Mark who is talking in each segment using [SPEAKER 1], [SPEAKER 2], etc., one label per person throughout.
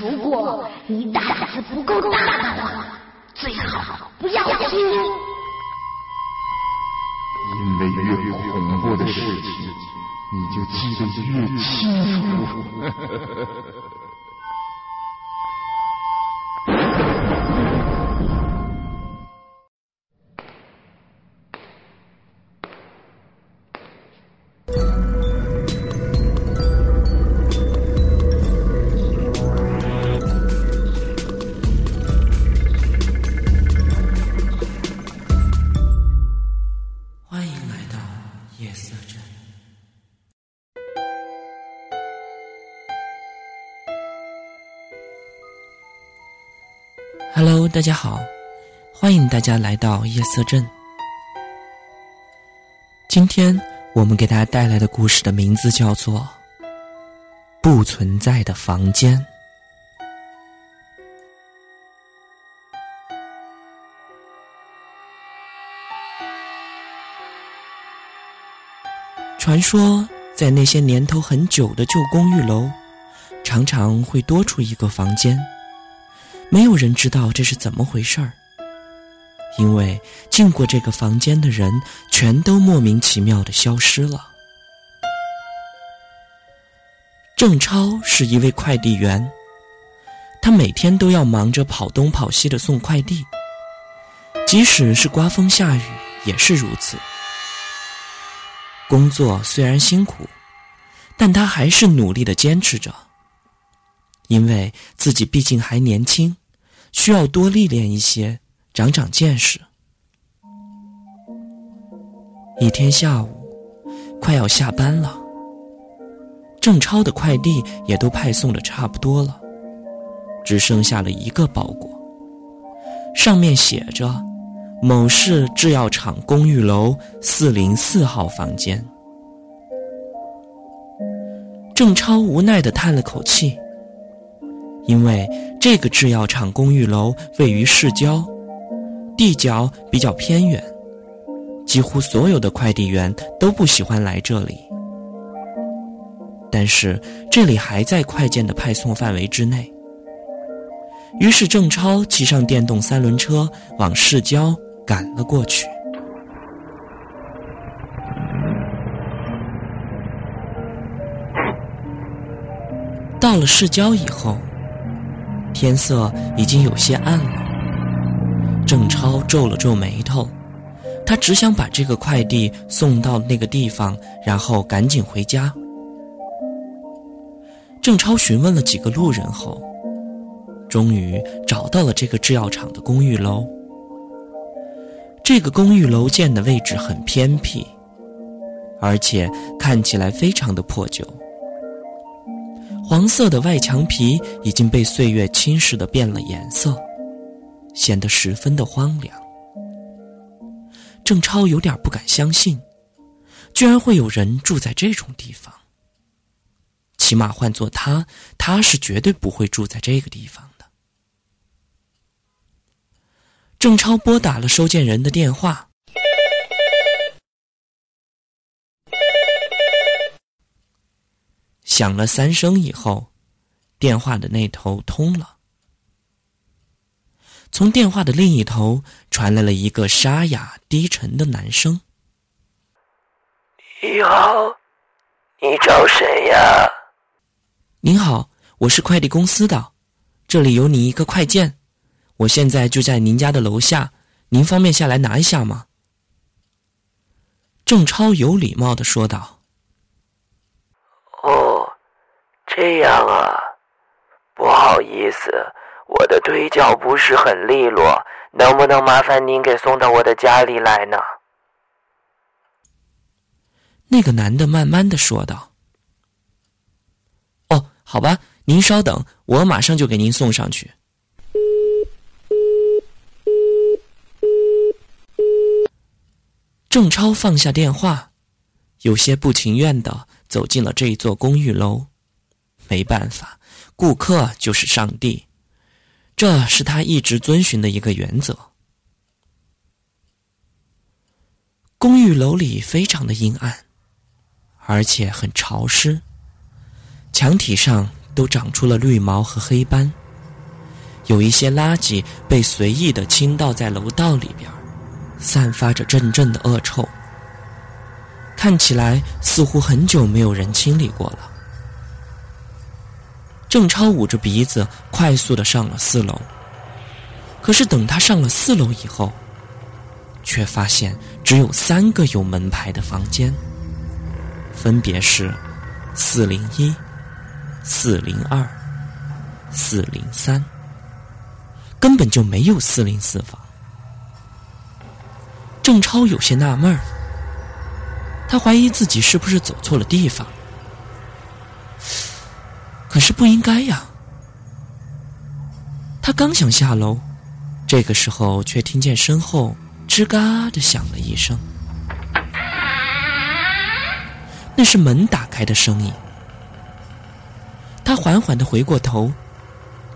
[SPEAKER 1] 如果你胆子不够大的话，最好不要听。
[SPEAKER 2] 因为越恐怖的事情，你就记得越清楚。
[SPEAKER 3] 大家好，欢迎大家来到夜色镇。今天我们给大家带来的故事的名字叫做《不存在的房间》。传说，在那些年头很久的旧公寓楼，常常会多出一个房间。没有人知道这是怎么回事儿，因为进过这个房间的人全都莫名其妙的消失了。郑超是一位快递员，他每天都要忙着跑东跑西的送快递，即使是刮风下雨也是如此。工作虽然辛苦，但他还是努力的坚持着。因为自己毕竟还年轻，需要多历练一些，长长见识。一天下午，快要下班了，郑超的快递也都派送的差不多了，只剩下了一个包裹，上面写着“某市制药厂公寓楼四零四号房间”。郑超无奈的叹了口气。因为这个制药厂公寓楼位于市郊，地角比较偏远，几乎所有的快递员都不喜欢来这里。但是这里还在快件的派送范围之内，于是郑超骑上电动三轮车往市郊赶了过去。到了市郊以后。天色已经有些暗了，郑超皱了皱眉头，他只想把这个快递送到那个地方，然后赶紧回家。郑超询问了几个路人后，终于找到了这个制药厂的公寓楼。这个公寓楼建的位置很偏僻，而且看起来非常的破旧。黄色的外墙皮已经被岁月侵蚀的变了颜色，显得十分的荒凉。郑超有点不敢相信，居然会有人住在这种地方。起码换做他，他是绝对不会住在这个地方的。郑超拨打了收件人的电话。响了三声以后，电话的那头通了。从电话的另一头传来了一个沙哑低沉的男声：“
[SPEAKER 4] 你好，你找谁呀？”“
[SPEAKER 3] 您好，我是快递公司的，这里有你一个快件，我现在就在您家的楼下，您方便下来拿一下吗？”郑超有礼貌的说道。
[SPEAKER 4] 这样啊，不好意思，我的腿脚不是很利落，能不能麻烦您给送到我的家里来呢？
[SPEAKER 3] 那个男的慢慢的说道：“哦，好吧，您稍等，我马上就给您送上去。”郑超放下电话，有些不情愿的走进了这一座公寓楼。没办法，顾客就是上帝，这是他一直遵循的一个原则。公寓楼里非常的阴暗，而且很潮湿，墙体上都长出了绿毛和黑斑，有一些垃圾被随意的倾倒在楼道里边，散发着阵阵的恶臭，看起来似乎很久没有人清理过了。郑超捂着鼻子，快速的上了四楼。可是等他上了四楼以后，却发现只有三个有门牌的房间，分别是四零一、四零二、四零三，根本就没有四零四房。郑超有些纳闷儿，他怀疑自己是不是走错了地方。可是不应该呀！他刚想下楼，这个时候却听见身后吱嘎的响了一声，那是门打开的声音。他缓缓的回过头，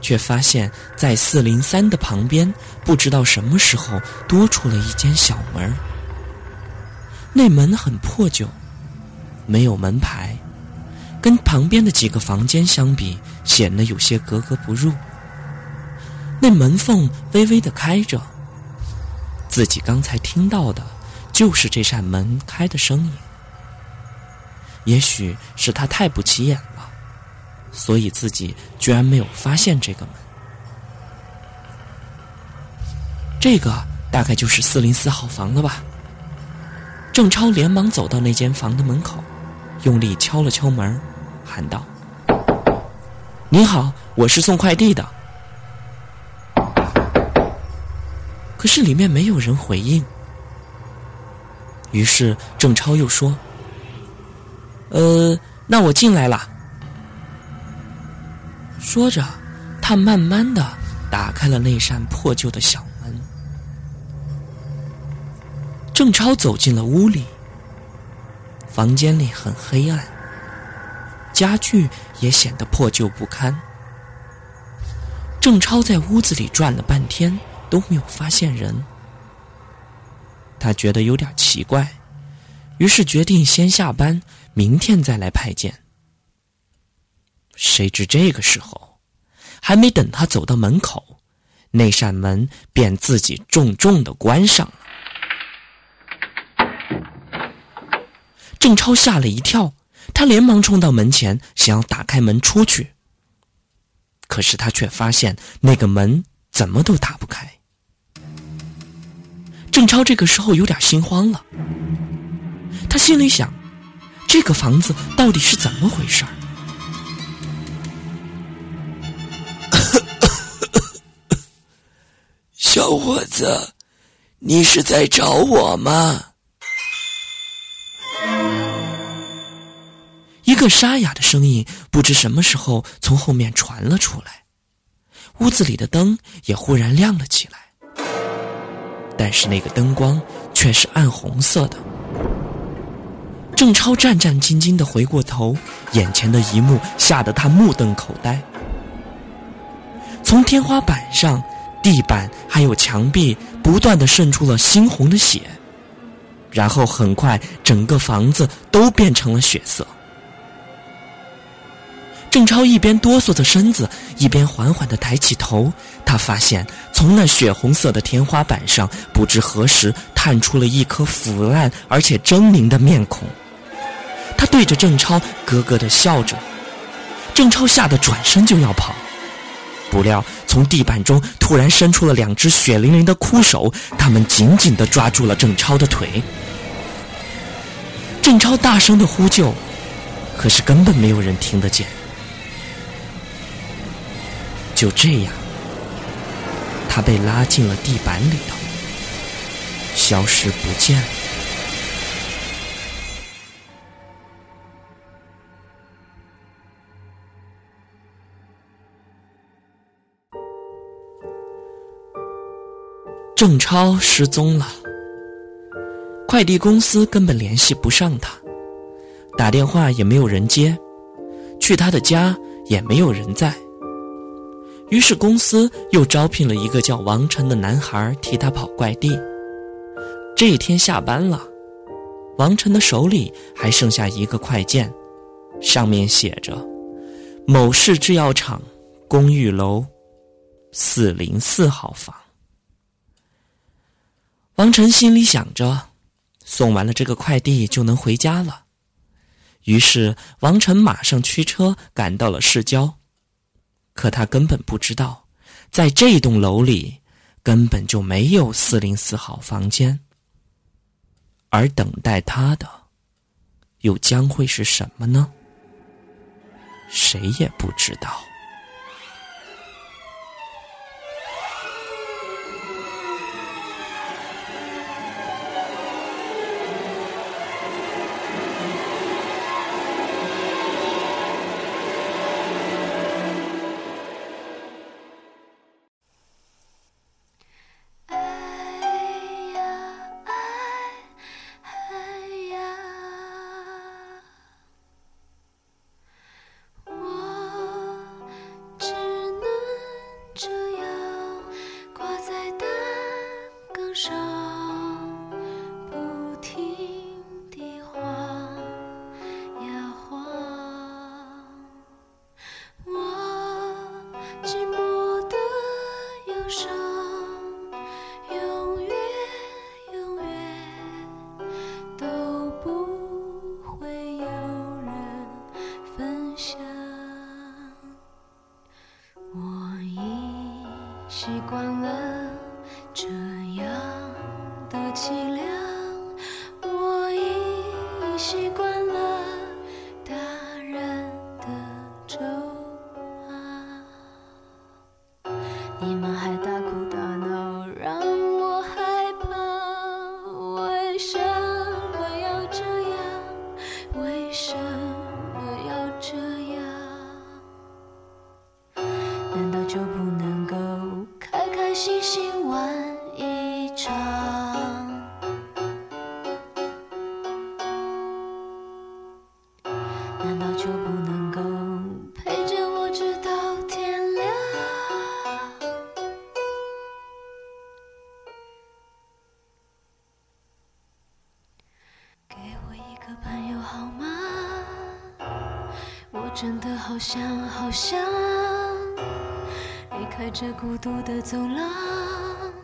[SPEAKER 3] 却发现，在四零三的旁边，不知道什么时候多出了一间小门那门很破旧，没有门牌。跟旁边的几个房间相比，显得有些格格不入。那门缝微微的开着，自己刚才听到的，就是这扇门开的声音。也许是他太不起眼了，所以自己居然没有发现这个门。这个大概就是四零四号房了吧？郑超连忙走到那间房的门口。用力敲了敲门，喊道：“您好，我是送快递的。”可是里面没有人回应。于是郑超又说：“呃，那我进来了。”说着，他慢慢的打开了那扇破旧的小门。郑超走进了屋里。房间里很黑暗，家具也显得破旧不堪。郑超在屋子里转了半天都没有发现人，他觉得有点奇怪，于是决定先下班，明天再来派件。谁知这个时候，还没等他走到门口，那扇门便自己重重的关上了。郑超吓了一跳，他连忙冲到门前，想要打开门出去。可是他却发现那个门怎么都打不开。郑超这个时候有点心慌了，他心里想：这个房子到底是怎么回事儿？
[SPEAKER 5] 小伙子，你是在找我吗？
[SPEAKER 3] 一个沙哑的声音不知什么时候从后面传了出来，屋子里的灯也忽然亮了起来，但是那个灯光却是暗红色的。郑超战战兢兢的回过头，眼前的一幕吓得他目瞪口呆。从天花板上、地板还有墙壁不断的渗出了猩红的血。然后很快，整个房子都变成了血色。郑超一边哆嗦着身子，一边缓缓的抬起头，他发现从那血红色的天花板上，不知何时探出了一颗腐烂而且狰狞的面孔。他对着郑超咯咯的笑着。郑超吓得转身就要跑。不料，从地板中突然伸出了两只血淋淋的枯手，他们紧紧的抓住了郑超的腿。郑超大声的呼救，可是根本没有人听得见。就这样，他被拉进了地板里头，消失不见了。郑超失踪了，快递公司根本联系不上他，打电话也没有人接，去他的家也没有人在。于是公司又招聘了一个叫王晨的男孩替他跑快递。这一天下班了，王晨的手里还剩下一个快件，上面写着：“
[SPEAKER 6] 某市制药厂公寓楼四零四号房。王晨心里想着，送完了这个快递就能回家了。于是，王晨马上驱车赶到了市郊。可他根本不知道，在这栋楼里根本就没有四零四号房间，而等待他的又将会是什么呢？谁也不知道。的凄凉，我已习惯了大人的咒骂。你们还大哭大闹，让我害怕。为什么要这样？为什么要这样？难道就不能够开开心心玩？
[SPEAKER 7] 真的好想好想离开这孤独的走廊，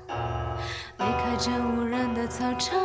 [SPEAKER 7] 离开这无人的操场。